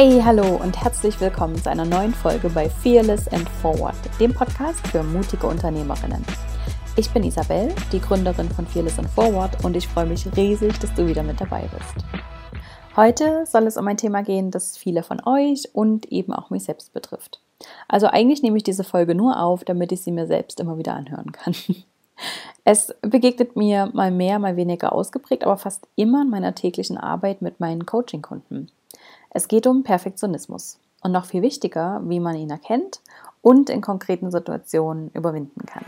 Hey, hallo und herzlich willkommen zu einer neuen Folge bei Fearless and Forward, dem Podcast für mutige Unternehmerinnen. Ich bin Isabel, die Gründerin von Fearless and Forward und ich freue mich riesig, dass du wieder mit dabei bist. Heute soll es um ein Thema gehen, das viele von euch und eben auch mich selbst betrifft. Also eigentlich nehme ich diese Folge nur auf, damit ich sie mir selbst immer wieder anhören kann. Es begegnet mir mal mehr, mal weniger ausgeprägt, aber fast immer in meiner täglichen Arbeit mit meinen Coaching-Kunden. Es geht um Perfektionismus und noch viel wichtiger, wie man ihn erkennt und in konkreten Situationen überwinden kann.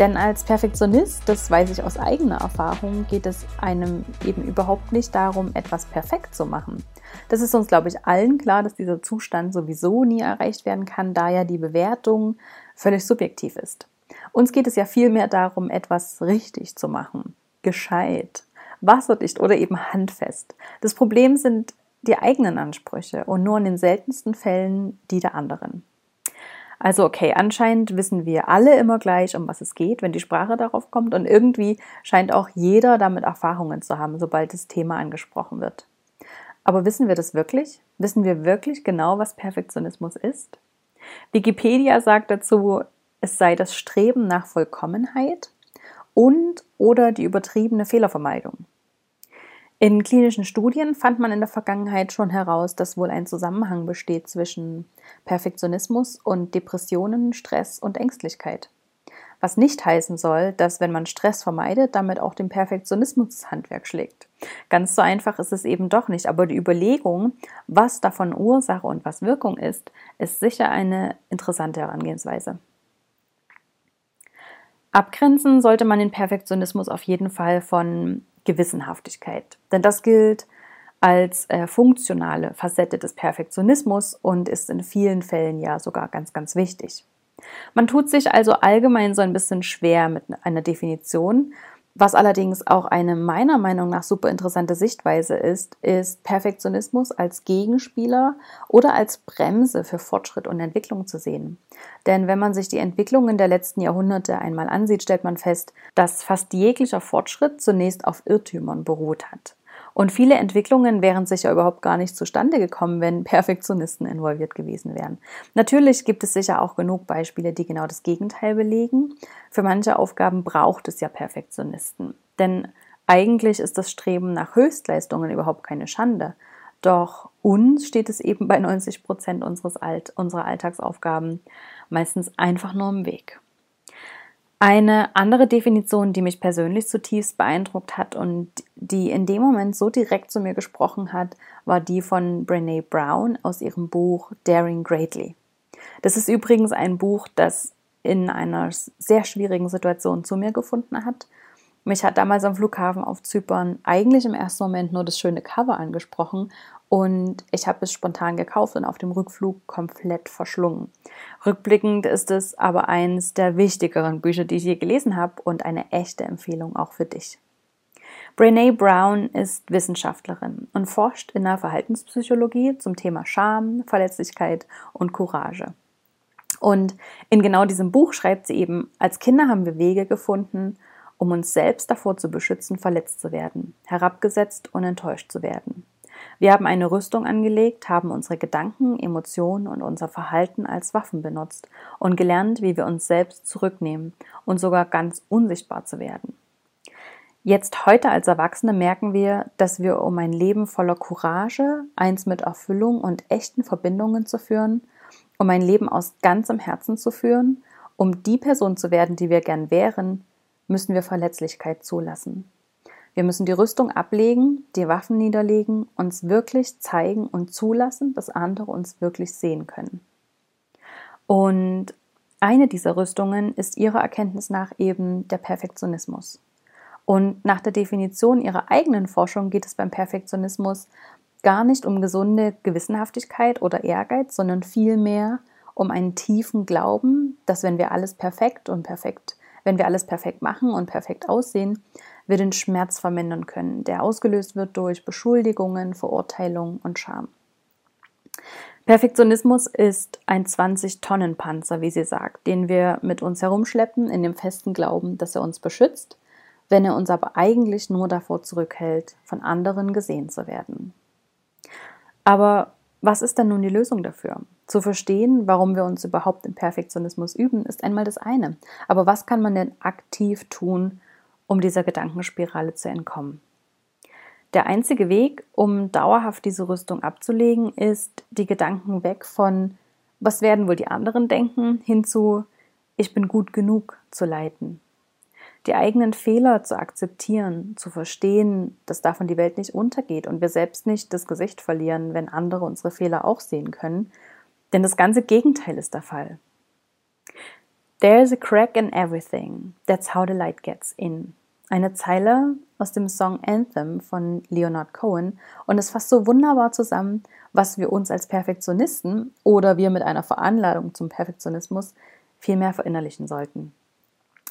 Denn als Perfektionist, das weiß ich aus eigener Erfahrung, geht es einem eben überhaupt nicht darum, etwas perfekt zu machen. Das ist uns, glaube ich, allen klar, dass dieser Zustand sowieso nie erreicht werden kann, da ja die Bewertung völlig subjektiv ist. Uns geht es ja vielmehr darum, etwas richtig zu machen, gescheit, wasserdicht oder eben handfest. Das Problem sind die eigenen Ansprüche und nur in den seltensten Fällen die der anderen. Also okay, anscheinend wissen wir alle immer gleich, um was es geht, wenn die Sprache darauf kommt und irgendwie scheint auch jeder damit Erfahrungen zu haben, sobald das Thema angesprochen wird. Aber wissen wir das wirklich? Wissen wir wirklich genau, was Perfektionismus ist? Wikipedia sagt dazu, es sei das Streben nach Vollkommenheit und oder die übertriebene Fehlervermeidung. In klinischen Studien fand man in der Vergangenheit schon heraus, dass wohl ein Zusammenhang besteht zwischen Perfektionismus und Depressionen, Stress und Ängstlichkeit. Was nicht heißen soll, dass wenn man Stress vermeidet, damit auch dem Perfektionismus Handwerk schlägt. Ganz so einfach ist es eben doch nicht, aber die Überlegung, was davon Ursache und was Wirkung ist, ist sicher eine interessante Herangehensweise. Abgrenzen sollte man den Perfektionismus auf jeden Fall von Gewissenhaftigkeit. Denn das gilt als äh, funktionale Facette des Perfektionismus und ist in vielen Fällen ja sogar ganz, ganz wichtig. Man tut sich also allgemein so ein bisschen schwer mit einer Definition. Was allerdings auch eine meiner Meinung nach super interessante Sichtweise ist, ist Perfektionismus als Gegenspieler oder als Bremse für Fortschritt und Entwicklung zu sehen. Denn wenn man sich die Entwicklungen der letzten Jahrhunderte einmal ansieht, stellt man fest, dass fast jeglicher Fortschritt zunächst auf Irrtümern beruht hat. Und viele Entwicklungen wären sicher überhaupt gar nicht zustande gekommen, wenn Perfektionisten involviert gewesen wären. Natürlich gibt es sicher auch genug Beispiele, die genau das Gegenteil belegen. Für manche Aufgaben braucht es ja Perfektionisten. Denn eigentlich ist das Streben nach Höchstleistungen überhaupt keine Schande. Doch uns steht es eben bei 90 Prozent unseres Alt unserer Alltagsaufgaben meistens einfach nur im Weg. Eine andere Definition, die mich persönlich zutiefst beeindruckt hat und die in dem Moment so direkt zu mir gesprochen hat, war die von Brene Brown aus ihrem Buch Daring Greatly. Das ist übrigens ein Buch, das in einer sehr schwierigen Situation zu mir gefunden hat. Mich hat damals am Flughafen auf Zypern eigentlich im ersten Moment nur das schöne Cover angesprochen und ich habe es spontan gekauft und auf dem Rückflug komplett verschlungen. Rückblickend ist es aber eines der wichtigeren Bücher, die ich je gelesen habe und eine echte Empfehlung auch für dich. Brene Brown ist Wissenschaftlerin und forscht in der Verhaltenspsychologie zum Thema Scham, Verletzlichkeit und Courage. Und in genau diesem Buch schreibt sie eben, als Kinder haben wir Wege gefunden, um uns selbst davor zu beschützen, verletzt zu werden, herabgesetzt und enttäuscht zu werden. Wir haben eine Rüstung angelegt, haben unsere Gedanken, Emotionen und unser Verhalten als Waffen benutzt und gelernt, wie wir uns selbst zurücknehmen und sogar ganz unsichtbar zu werden. Jetzt heute als Erwachsene merken wir, dass wir, um ein Leben voller Courage, eins mit Erfüllung und echten Verbindungen zu führen, um ein Leben aus ganzem Herzen zu führen, um die Person zu werden, die wir gern wären, müssen wir Verletzlichkeit zulassen. Wir müssen die Rüstung ablegen, die Waffen niederlegen, uns wirklich zeigen und zulassen, dass andere uns wirklich sehen können. Und eine dieser Rüstungen ist ihrer Erkenntnis nach eben der Perfektionismus. Und nach der Definition ihrer eigenen Forschung geht es beim Perfektionismus gar nicht um gesunde Gewissenhaftigkeit oder Ehrgeiz, sondern vielmehr um einen tiefen Glauben, dass wenn wir alles perfekt und perfekt, wenn wir alles perfekt machen und perfekt aussehen, wir den Schmerz vermindern können, der ausgelöst wird durch Beschuldigungen, Verurteilung und Scham. Perfektionismus ist ein 20-Tonnen-Panzer, wie sie sagt, den wir mit uns herumschleppen, in dem festen Glauben, dass er uns beschützt, wenn er uns aber eigentlich nur davor zurückhält, von anderen gesehen zu werden. Aber was ist denn nun die Lösung dafür? Zu verstehen, warum wir uns überhaupt im Perfektionismus üben, ist einmal das eine. Aber was kann man denn aktiv tun, um dieser Gedankenspirale zu entkommen? Der einzige Weg, um dauerhaft diese Rüstung abzulegen, ist, die Gedanken weg von, was werden wohl die anderen denken, hin zu, ich bin gut genug zu leiten. Die eigenen Fehler zu akzeptieren, zu verstehen, dass davon die Welt nicht untergeht und wir selbst nicht das Gesicht verlieren, wenn andere unsere Fehler auch sehen können. Denn das ganze Gegenteil ist der Fall. There's a crack in everything. That's how the light gets in. Eine Zeile aus dem Song Anthem von Leonard Cohen und es fasst so wunderbar zusammen, was wir uns als Perfektionisten oder wir mit einer Veranladung zum Perfektionismus viel mehr verinnerlichen sollten.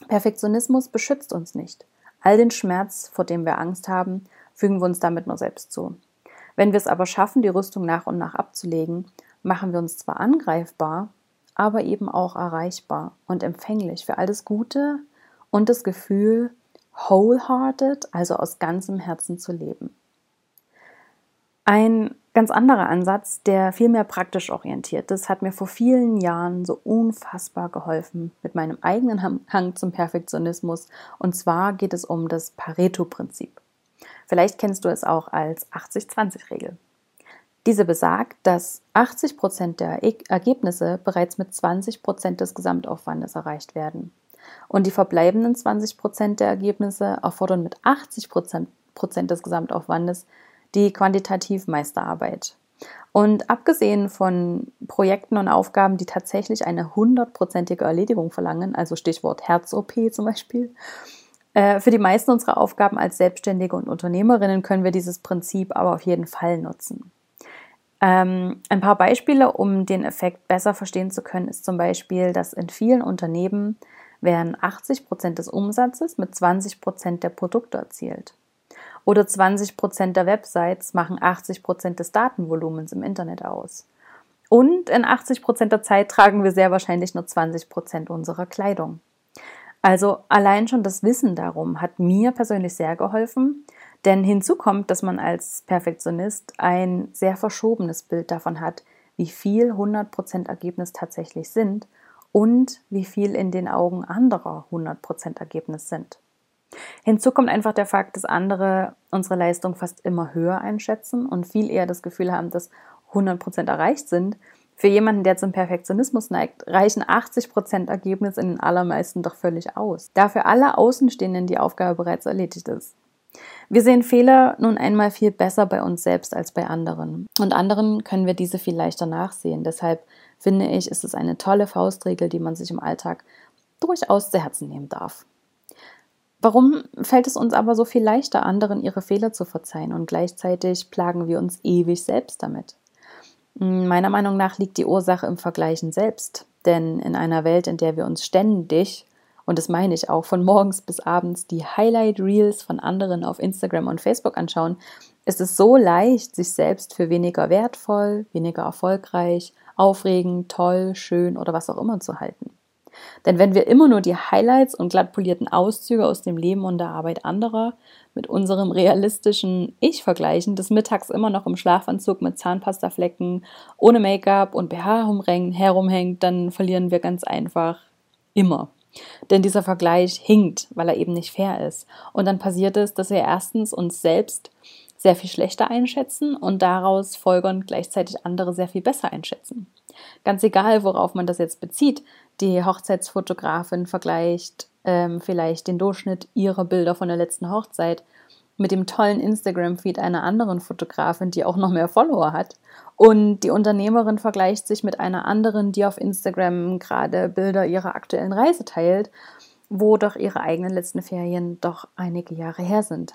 Perfektionismus beschützt uns nicht. All den Schmerz, vor dem wir Angst haben, fügen wir uns damit nur selbst zu. Wenn wir es aber schaffen, die Rüstung nach und nach abzulegen, machen wir uns zwar angreifbar, aber eben auch erreichbar und empfänglich für all das Gute und das Gefühl, wholehearted, also aus ganzem Herzen zu leben. Ein ganz anderer Ansatz, der viel mehr praktisch orientiert ist, hat mir vor vielen Jahren so unfassbar geholfen mit meinem eigenen Hang zum Perfektionismus. Und zwar geht es um das Pareto-Prinzip. Vielleicht kennst du es auch als 80-20-Regel. Diese besagt, dass 80 Prozent der Ergebnisse bereits mit 20 Prozent des Gesamtaufwandes erreicht werden. Und die verbleibenden 20 Prozent der Ergebnisse erfordern mit 80 Prozent des Gesamtaufwandes die quantitativ meiste Arbeit. Und abgesehen von Projekten und Aufgaben, die tatsächlich eine hundertprozentige Erledigung verlangen, also Stichwort Herz-OP zum Beispiel, äh, für die meisten unserer Aufgaben als Selbstständige und Unternehmerinnen können wir dieses Prinzip aber auf jeden Fall nutzen. Ähm, ein paar Beispiele, um den Effekt besser verstehen zu können, ist zum Beispiel, dass in vielen Unternehmen werden 80 Prozent des Umsatzes mit 20 Prozent der Produkte erzielt. Oder 20 Prozent der Websites machen 80 Prozent des Datenvolumens im Internet aus. Und in 80 Prozent der Zeit tragen wir sehr wahrscheinlich nur 20 Prozent unserer Kleidung. Also allein schon das Wissen darum hat mir persönlich sehr geholfen, denn hinzu kommt, dass man als Perfektionist ein sehr verschobenes Bild davon hat, wie viel 100% Ergebnis tatsächlich sind und wie viel in den Augen anderer 100% Ergebnis sind. Hinzu kommt einfach der Fakt, dass andere unsere Leistung fast immer höher einschätzen und viel eher das Gefühl haben, dass 100% erreicht sind. Für jemanden, der zum Perfektionismus neigt, reichen 80% Ergebnis in den allermeisten doch völlig aus, da für alle Außenstehenden die Aufgabe bereits erledigt ist. Wir sehen Fehler nun einmal viel besser bei uns selbst als bei anderen. Und anderen können wir diese viel leichter nachsehen. Deshalb finde ich, ist es eine tolle Faustregel, die man sich im Alltag durchaus zu Herzen nehmen darf. Warum fällt es uns aber so viel leichter, anderen ihre Fehler zu verzeihen und gleichzeitig plagen wir uns ewig selbst damit? Meiner Meinung nach liegt die Ursache im Vergleichen selbst, denn in einer Welt, in der wir uns ständig, und das meine ich auch, von morgens bis abends die Highlight Reels von anderen auf Instagram und Facebook anschauen, ist es so leicht, sich selbst für weniger wertvoll, weniger erfolgreich, aufregend, toll, schön oder was auch immer zu halten. Denn wenn wir immer nur die Highlights und glatt polierten Auszüge aus dem Leben und der Arbeit anderer mit unserem realistischen Ich vergleichen, des Mittags immer noch im Schlafanzug mit Zahnpastaflecken, ohne Make-up und BH herumhängt, dann verlieren wir ganz einfach immer. Denn dieser Vergleich hinkt, weil er eben nicht fair ist. Und dann passiert es, dass wir erstens uns selbst sehr viel schlechter einschätzen und daraus folgern gleichzeitig andere sehr viel besser einschätzen. Ganz egal, worauf man das jetzt bezieht, die Hochzeitsfotografin vergleicht ähm, vielleicht den Durchschnitt ihrer Bilder von der letzten Hochzeit mit dem tollen Instagram-Feed einer anderen Fotografin, die auch noch mehr Follower hat. Und die Unternehmerin vergleicht sich mit einer anderen, die auf Instagram gerade Bilder ihrer aktuellen Reise teilt, wo doch ihre eigenen letzten Ferien doch einige Jahre her sind.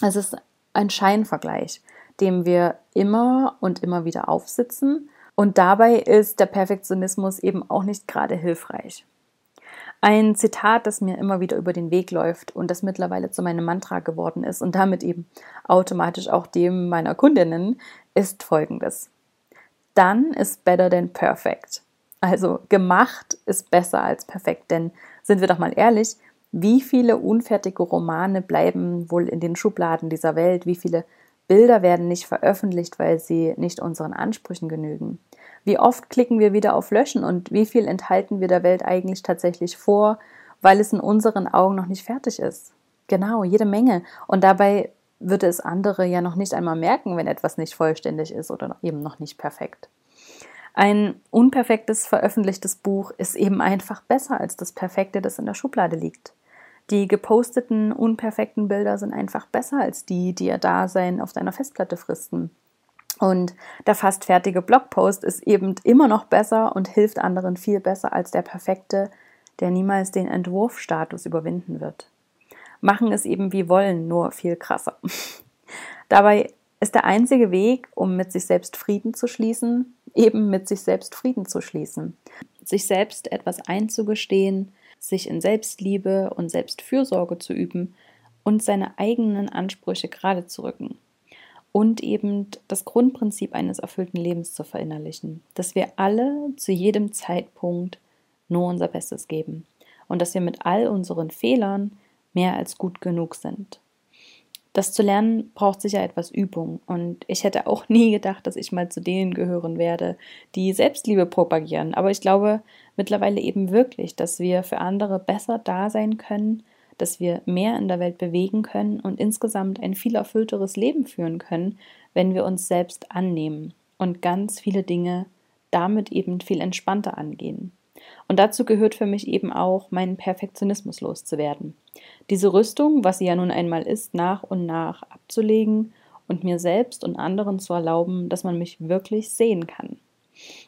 Es ist ein Scheinvergleich, dem wir immer und immer wieder aufsitzen. Und dabei ist der Perfektionismus eben auch nicht gerade hilfreich. Ein Zitat, das mir immer wieder über den Weg läuft und das mittlerweile zu meinem Mantra geworden ist und damit eben automatisch auch dem meiner Kundinnen, ist folgendes. Done is better than perfect. Also gemacht ist besser als perfekt, denn sind wir doch mal ehrlich, Wie viele unfertige Romane bleiben wohl in den Schubladen dieser Welt? Wie viele Bilder werden nicht veröffentlicht, weil sie nicht unseren Ansprüchen genügen? Wie oft klicken wir wieder auf Löschen und wie viel enthalten wir der Welt eigentlich tatsächlich vor, weil es in unseren Augen noch nicht fertig ist? Genau, jede Menge. Und dabei würde es andere ja noch nicht einmal merken, wenn etwas nicht vollständig ist oder eben noch nicht perfekt. Ein unperfektes veröffentlichtes Buch ist eben einfach besser als das perfekte, das in der Schublade liegt. Die geposteten unperfekten Bilder sind einfach besser als die, die ihr Dasein auf deiner Festplatte fristen. Und der fast fertige Blogpost ist eben immer noch besser und hilft anderen viel besser als der perfekte, der niemals den Entwurfstatus überwinden wird. Machen es eben wie wollen, nur viel krasser. Dabei ist der einzige Weg, um mit sich selbst Frieden zu schließen, eben mit sich selbst Frieden zu schließen. Sich selbst etwas einzugestehen, sich in Selbstliebe und Selbstfürsorge zu üben und seine eigenen Ansprüche gerade zu rücken. Und eben das Grundprinzip eines erfüllten Lebens zu verinnerlichen, dass wir alle zu jedem Zeitpunkt nur unser Bestes geben und dass wir mit all unseren Fehlern mehr als gut genug sind. Das zu lernen braucht sicher etwas Übung und ich hätte auch nie gedacht, dass ich mal zu denen gehören werde, die Selbstliebe propagieren. Aber ich glaube mittlerweile eben wirklich, dass wir für andere besser da sein können, dass wir mehr in der Welt bewegen können und insgesamt ein viel erfüllteres Leben führen können, wenn wir uns selbst annehmen und ganz viele Dinge damit eben viel entspannter angehen. Und dazu gehört für mich eben auch, meinen Perfektionismus loszuwerden. Diese Rüstung, was sie ja nun einmal ist, nach und nach abzulegen und mir selbst und anderen zu erlauben, dass man mich wirklich sehen kann.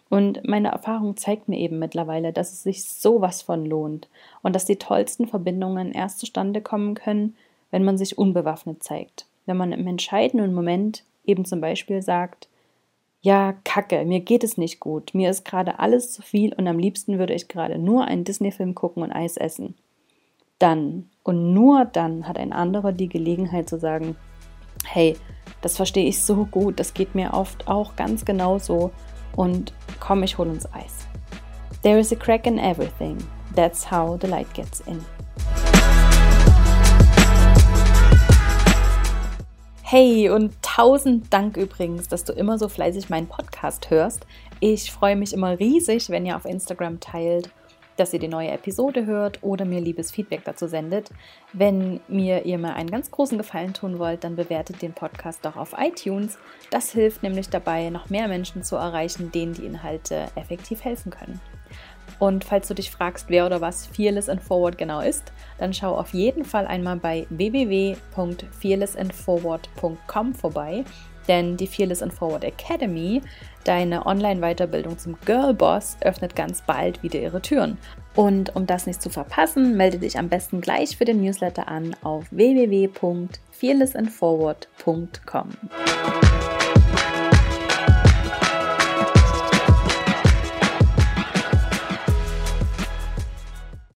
Und meine Erfahrung zeigt mir eben mittlerweile, dass es sich sowas von lohnt und dass die tollsten Verbindungen erst zustande kommen können, wenn man sich unbewaffnet zeigt. Wenn man im entscheidenden Moment eben zum Beispiel sagt, ja, kacke, mir geht es nicht gut, mir ist gerade alles zu viel und am liebsten würde ich gerade nur einen Disney-Film gucken und Eis essen. Dann und nur dann hat ein anderer die Gelegenheit zu sagen, hey, das verstehe ich so gut, das geht mir oft auch ganz genauso und komm, ich hol uns Eis. There is a crack in everything. That's how the light gets in. Hey und tausend Dank übrigens, dass du immer so fleißig meinen Podcast hörst. Ich freue mich immer riesig, wenn ihr auf Instagram teilt, dass ihr die neue Episode hört oder mir liebes Feedback dazu sendet. Wenn mir ihr mal einen ganz großen Gefallen tun wollt, dann bewertet den Podcast doch auf iTunes. Das hilft nämlich dabei, noch mehr Menschen zu erreichen, denen die Inhalte effektiv helfen können. Und falls du dich fragst, wer oder was Fearless and Forward genau ist, dann schau auf jeden Fall einmal bei www.fearlessandforward.com vorbei, denn die Fearless and Forward Academy, deine Online-Weiterbildung zum Girlboss, öffnet ganz bald wieder ihre Türen. Und um das nicht zu verpassen, melde dich am besten gleich für den Newsletter an auf www.fearlessandforward.com.